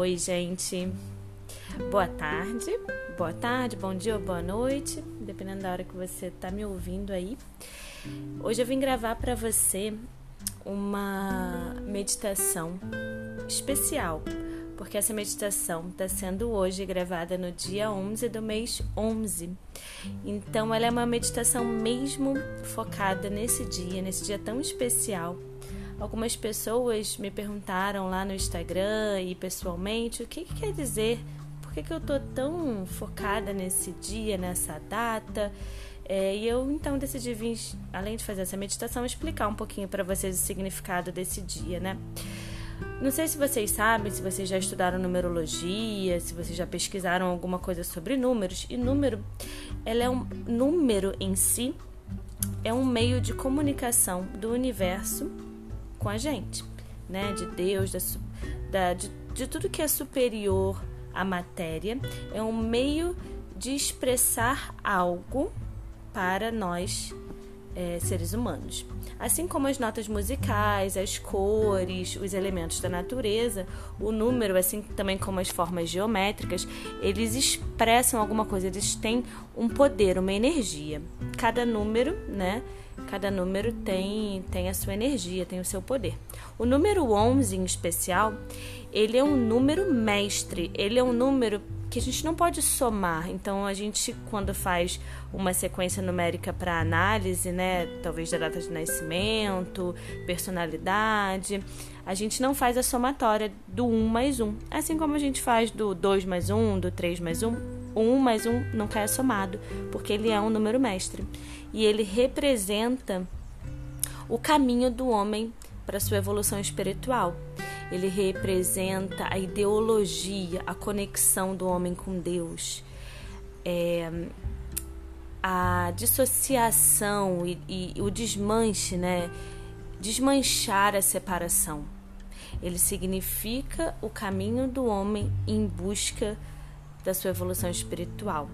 Oi, gente. Boa tarde, boa tarde, bom dia ou boa noite, dependendo da hora que você está me ouvindo aí. Hoje eu vim gravar para você uma meditação especial, porque essa meditação está sendo hoje gravada no dia 11 do mês 11. Então, ela é uma meditação mesmo focada nesse dia, nesse dia tão especial Algumas pessoas me perguntaram lá no Instagram e pessoalmente o que, que quer dizer, por que, que eu estou tão focada nesse dia, nessa data. É, e eu então decidi vir, além de fazer essa meditação, explicar um pouquinho para vocês o significado desse dia, né? Não sei se vocês sabem, se vocês já estudaram numerologia, se vocês já pesquisaram alguma coisa sobre números. E número, ela é um número em si é um meio de comunicação do universo com a gente, né? De Deus, da, da, de, de tudo que é superior à matéria. É um meio de expressar algo para nós é, seres humanos. Assim como as notas musicais, as cores, os elementos da natureza, o número, assim também como as formas geométricas, eles expressam alguma coisa, eles têm um poder, uma energia. Cada número, né? Cada número tem, tem a sua energia, tem o seu poder. O número 11 em especial, ele é um número mestre, ele é um número que a gente não pode somar. Então, a gente, quando faz uma sequência numérica para análise, né, talvez da data de nascimento, personalidade, a gente não faz a somatória do 1 mais 1. Assim como a gente faz do 2 mais 1, do 3 mais 1, o 1 mais 1 nunca é somado, porque ele é um número mestre. E ele representa o caminho do homem para sua evolução espiritual. Ele representa a ideologia, a conexão do homem com Deus, é, a dissociação e, e o desmanche, né? Desmanchar a separação. Ele significa o caminho do homem em busca da sua evolução espiritual.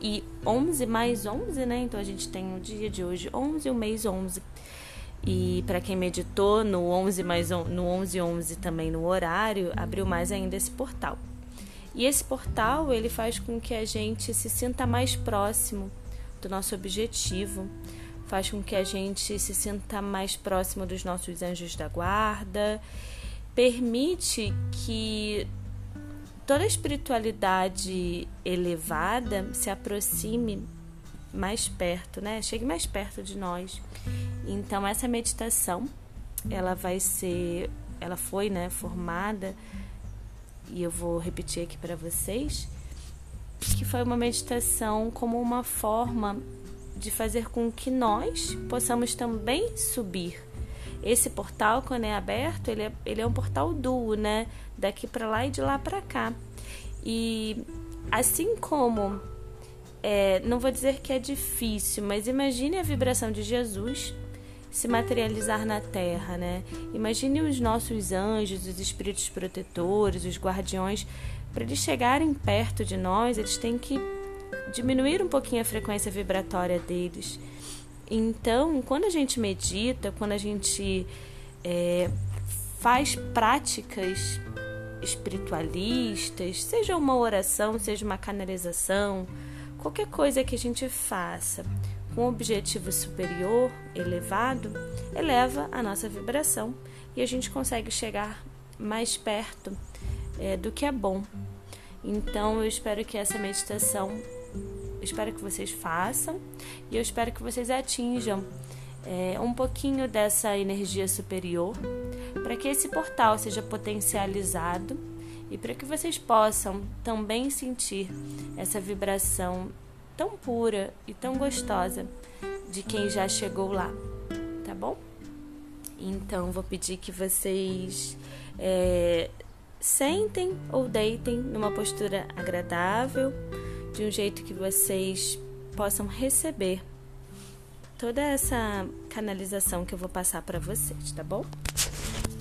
E 11 mais 11, né? Então a gente tem o dia de hoje 11 e o mês 11. E para quem meditou no 11 mais no 11 11 também no horário, abriu mais ainda esse portal. E esse portal, ele faz com que a gente se sinta mais próximo do nosso objetivo, faz com que a gente se sinta mais próximo dos nossos anjos da guarda, permite que toda a espiritualidade elevada se aproxime mais perto, né? Chegue mais perto de nós. Então essa meditação, ela vai ser, ela foi, né, formada e eu vou repetir aqui para vocês, que foi uma meditação como uma forma de fazer com que nós possamos também subir. Esse portal, quando é aberto, ele é, ele é um portal duo, né? Daqui para lá e de lá para cá. E assim como é, não vou dizer que é difícil, mas imagine a vibração de Jesus se materializar na Terra, né? Imagine os nossos anjos, os espíritos protetores, os guardiões, para eles chegarem perto de nós, eles têm que diminuir um pouquinho a frequência vibratória deles. Então, quando a gente medita, quando a gente é, faz práticas espiritualistas, seja uma oração, seja uma canalização, Qualquer coisa que a gente faça com um objetivo superior, elevado, eleva a nossa vibração e a gente consegue chegar mais perto é, do que é bom. Então eu espero que essa meditação, espero que vocês façam e eu espero que vocês atinjam é, um pouquinho dessa energia superior para que esse portal seja potencializado e para que vocês possam também sentir essa vibração tão pura e tão gostosa de quem já chegou lá, tá bom? Então vou pedir que vocês é, sentem ou deitem numa postura agradável, de um jeito que vocês possam receber toda essa canalização que eu vou passar para vocês, tá bom?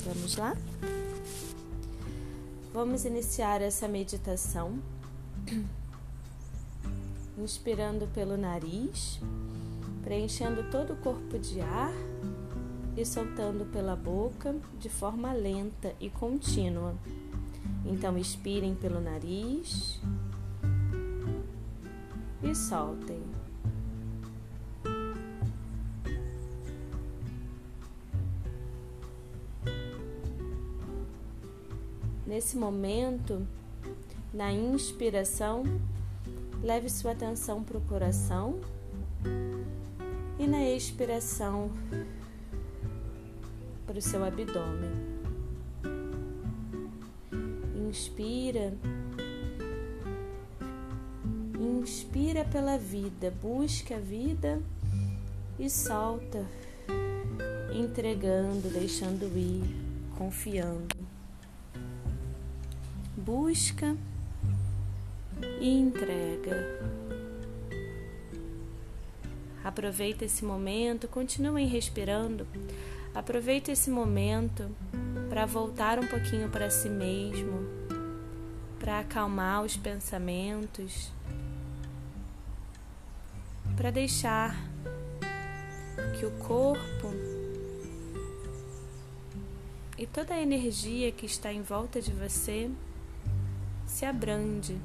Vamos lá? Vamos iniciar essa meditação. Inspirando pelo nariz, preenchendo todo o corpo de ar e soltando pela boca de forma lenta e contínua. Então, expirem pelo nariz e soltem. Nesse momento, na inspiração, leve sua atenção para o coração e na expiração para o seu abdômen. Inspira. Inspira pela vida, busca a vida e solta, entregando, deixando ir, confiando. Busca e entrega. Aproveita esse momento, continuem respirando. Aproveita esse momento para voltar um pouquinho para si mesmo, para acalmar os pensamentos, para deixar que o corpo e toda a energia que está em volta de você se abrande.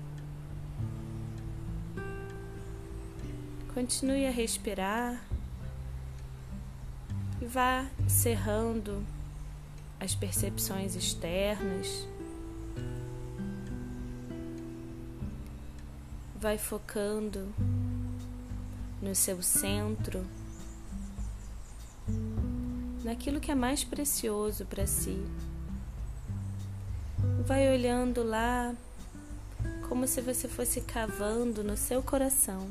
Continue a respirar e vá cerrando as percepções externas. Vai focando no seu centro, naquilo que é mais precioso para si. Vai olhando lá como se você fosse cavando no seu coração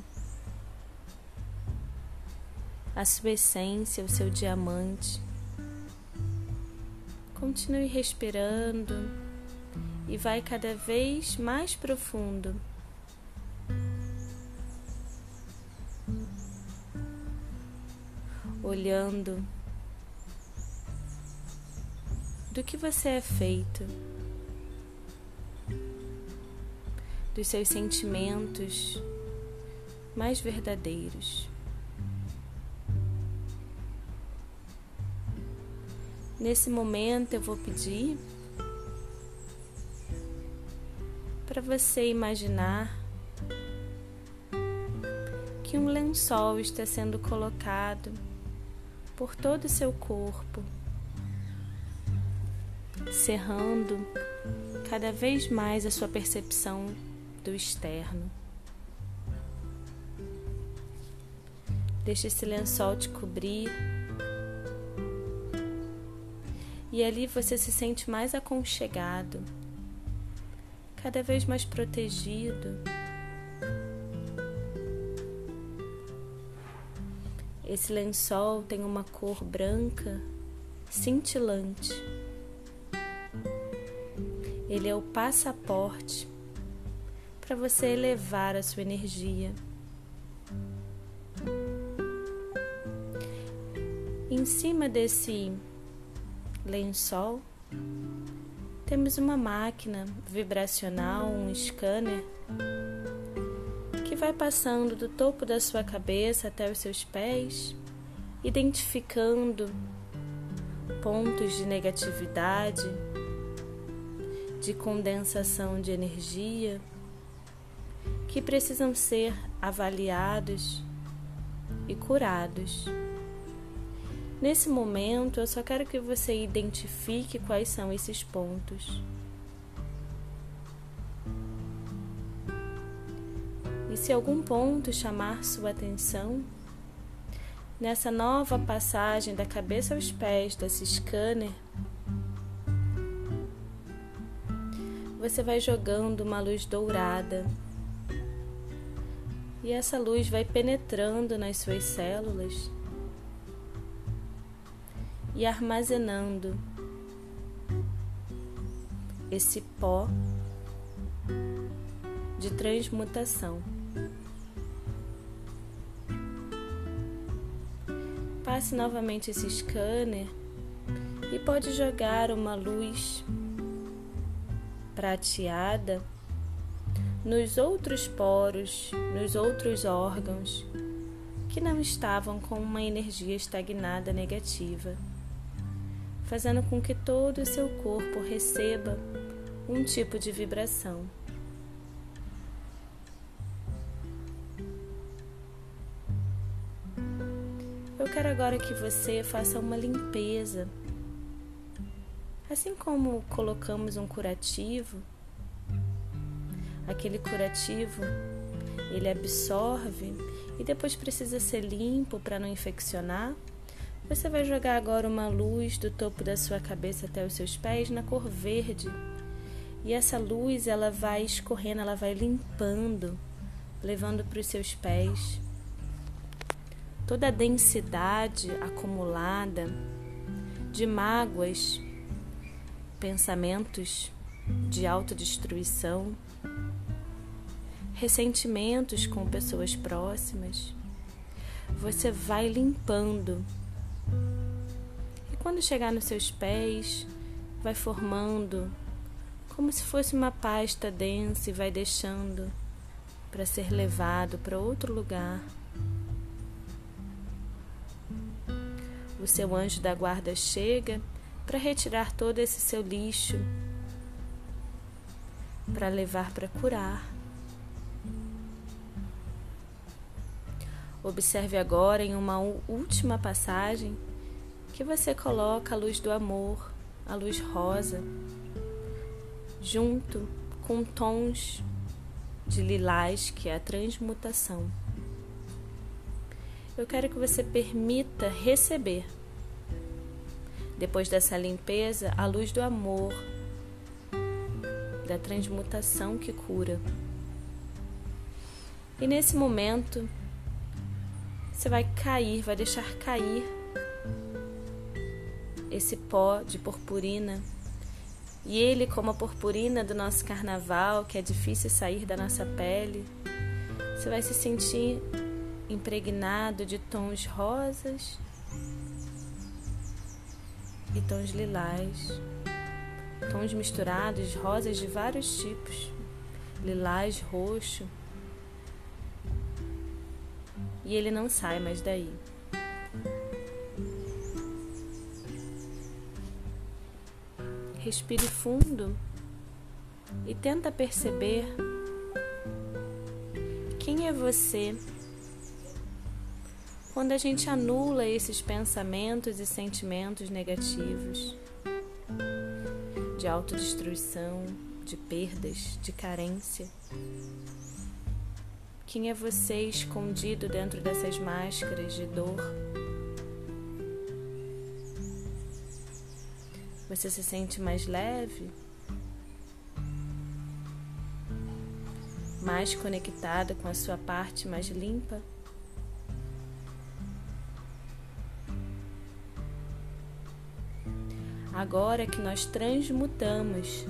a sua essência, o seu diamante. Continue respirando e vai cada vez mais profundo. Olhando do que você é feito, dos seus sentimentos mais verdadeiros. Nesse momento eu vou pedir para você imaginar que um lençol está sendo colocado por todo o seu corpo, cerrando cada vez mais a sua percepção externo. Deixe esse lençol te cobrir e ali você se sente mais aconchegado, cada vez mais protegido. Esse lençol tem uma cor branca cintilante. Ele é o passaporte para você elevar a sua energia. Em cima desse lençol, temos uma máquina vibracional, um scanner, que vai passando do topo da sua cabeça até os seus pés, identificando pontos de negatividade, de condensação de energia que precisam ser avaliados e curados. Nesse momento, eu só quero que você identifique quais são esses pontos. E se algum ponto chamar sua atenção, nessa nova passagem da cabeça aos pés desse scanner, você vai jogando uma luz dourada. E essa luz vai penetrando nas suas células e armazenando esse pó de transmutação. Passe novamente esse scanner e pode jogar uma luz prateada nos outros poros, nos outros órgãos que não estavam com uma energia estagnada negativa fazendo com que todo o seu corpo receba um tipo de vibração. Eu quero agora que você faça uma limpeza. Assim como colocamos um curativo, aquele curativo ele absorve e depois precisa ser limpo para não infeccionar. Você vai jogar agora uma luz do topo da sua cabeça até os seus pés na cor verde. E essa luz ela vai escorrendo, ela vai limpando, levando para os seus pés toda a densidade acumulada de mágoas, pensamentos de autodestruição, ressentimentos com pessoas próximas. Você vai limpando. E quando chegar nos seus pés, vai formando como se fosse uma pasta densa e vai deixando para ser levado para outro lugar. O seu anjo da guarda chega para retirar todo esse seu lixo, para levar para curar. Observe agora em uma última passagem que você coloca a luz do amor, a luz rosa, junto com tons de lilás, que é a transmutação. Eu quero que você permita receber, depois dessa limpeza, a luz do amor, da transmutação que cura. E nesse momento, você vai cair, vai deixar cair esse pó de purpurina. E ele, como a purpurina do nosso carnaval, que é difícil sair da nossa pele, você vai se sentir impregnado de tons rosas e tons lilás, tons misturados, rosas de vários tipos, lilás, roxo. E ele não sai mais daí. Respire fundo e tenta perceber quem é você quando a gente anula esses pensamentos e sentimentos negativos de autodestruição, de perdas, de carência. Quem é você escondido dentro dessas máscaras de dor? Você se sente mais leve? Mais conectada com a sua parte mais limpa? agora que nós transmutamos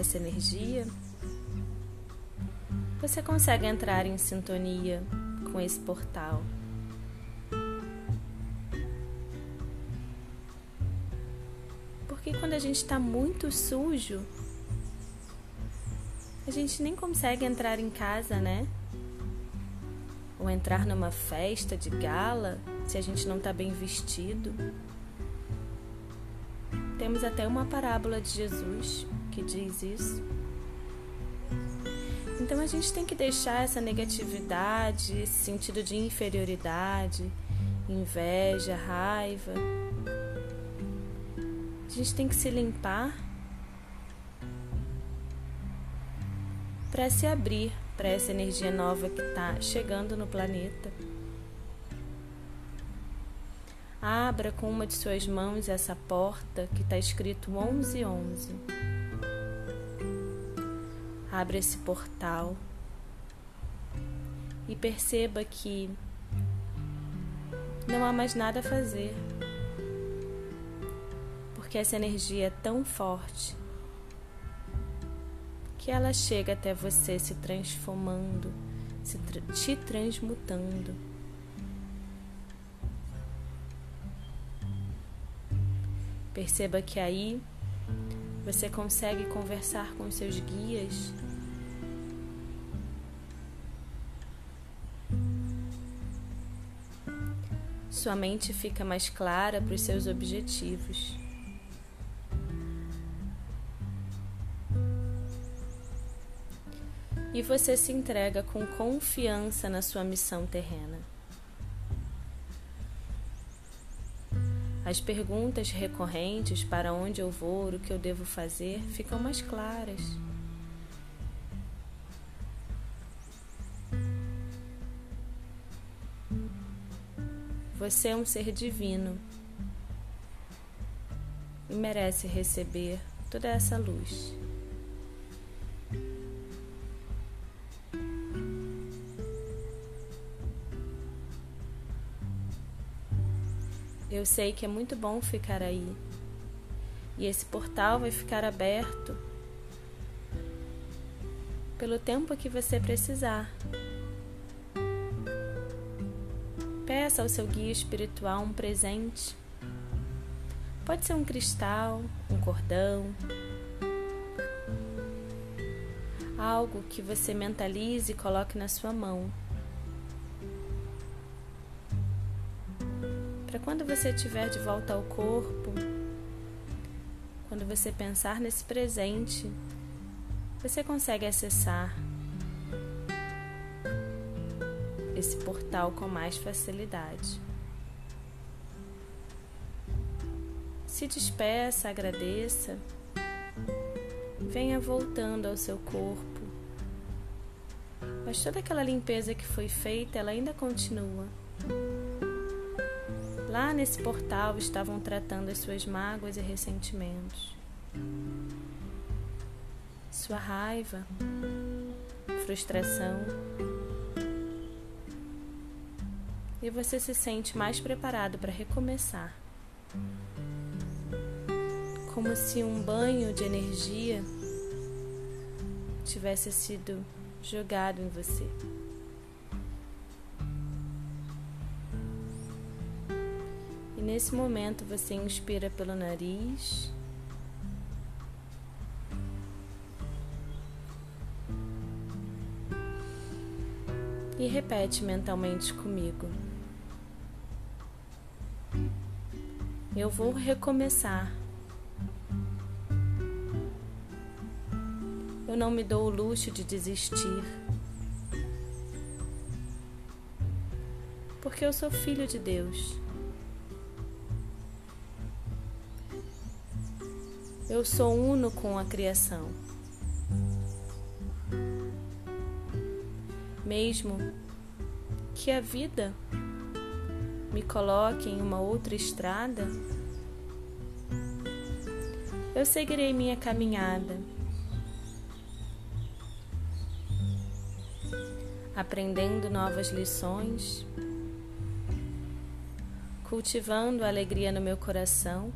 essa energia, você consegue entrar em sintonia com esse portal. Porque quando a gente está muito sujo, a gente nem consegue entrar em casa, né? ou entrar numa festa de gala se a gente não está bem vestido. Temos até uma parábola de Jesus que diz isso. Então a gente tem que deixar essa negatividade, esse sentido de inferioridade, inveja, raiva. A gente tem que se limpar para se abrir para essa energia nova que está chegando no planeta. Abra com uma de suas mãos essa porta que está escrito 1111. Abra esse portal e perceba que não há mais nada a fazer, porque essa energia é tão forte que ela chega até você se transformando, se tra te transmutando. Perceba que aí você consegue conversar com seus guias. sua mente fica mais clara para os seus objetivos. E você se entrega com confiança na sua missão terrena. As perguntas recorrentes para onde eu vou, o que eu devo fazer, ficam mais claras. Você é um ser divino e merece receber toda essa luz. Eu sei que é muito bom ficar aí. E esse portal vai ficar aberto pelo tempo que você precisar. Peça ao seu guia espiritual um presente. Pode ser um cristal, um cordão, algo que você mentalize e coloque na sua mão. Para quando você estiver de volta ao corpo, quando você pensar nesse presente, você consegue acessar esse portal com mais facilidade. Se despeça, agradeça, venha voltando ao seu corpo. Mas toda aquela limpeza que foi feita, ela ainda continua. Lá nesse portal estavam tratando as suas mágoas e ressentimentos. Sua raiva, frustração, e você se sente mais preparado para recomeçar. Como se um banho de energia tivesse sido jogado em você. E nesse momento você inspira pelo nariz. E repete mentalmente comigo. Eu vou recomeçar. Eu não me dou o luxo de desistir. Porque eu sou filho de Deus. Eu sou uno com a criação. Mesmo que a vida me coloque em uma outra estrada, eu seguirei minha caminhada, aprendendo novas lições, cultivando a alegria no meu coração,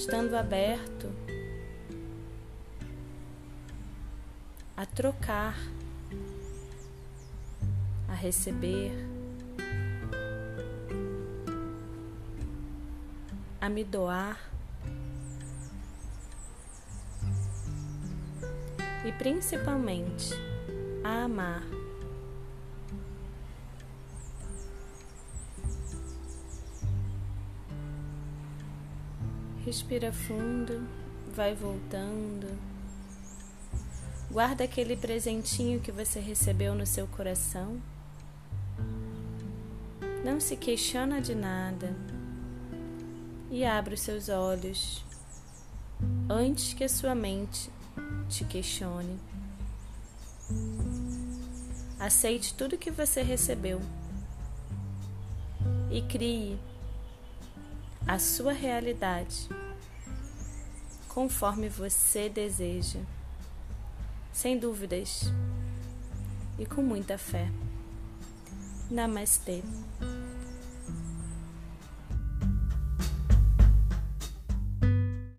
estando aberto a trocar receber, a me doar e principalmente a amar. Respira fundo, vai voltando. Guarda aquele presentinho que você recebeu no seu coração. Não se questiona de nada e abre os seus olhos antes que a sua mente te questione. Aceite tudo que você recebeu e crie a sua realidade conforme você deseja, sem dúvidas e com muita fé. Namastê.